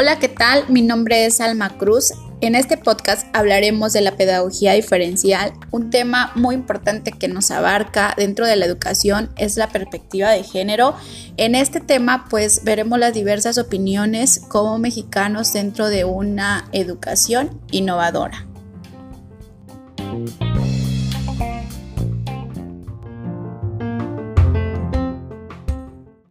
Hola, ¿qué tal? Mi nombre es Alma Cruz. En este podcast hablaremos de la pedagogía diferencial. Un tema muy importante que nos abarca dentro de la educación es la perspectiva de género. En este tema pues veremos las diversas opiniones como mexicanos dentro de una educación innovadora.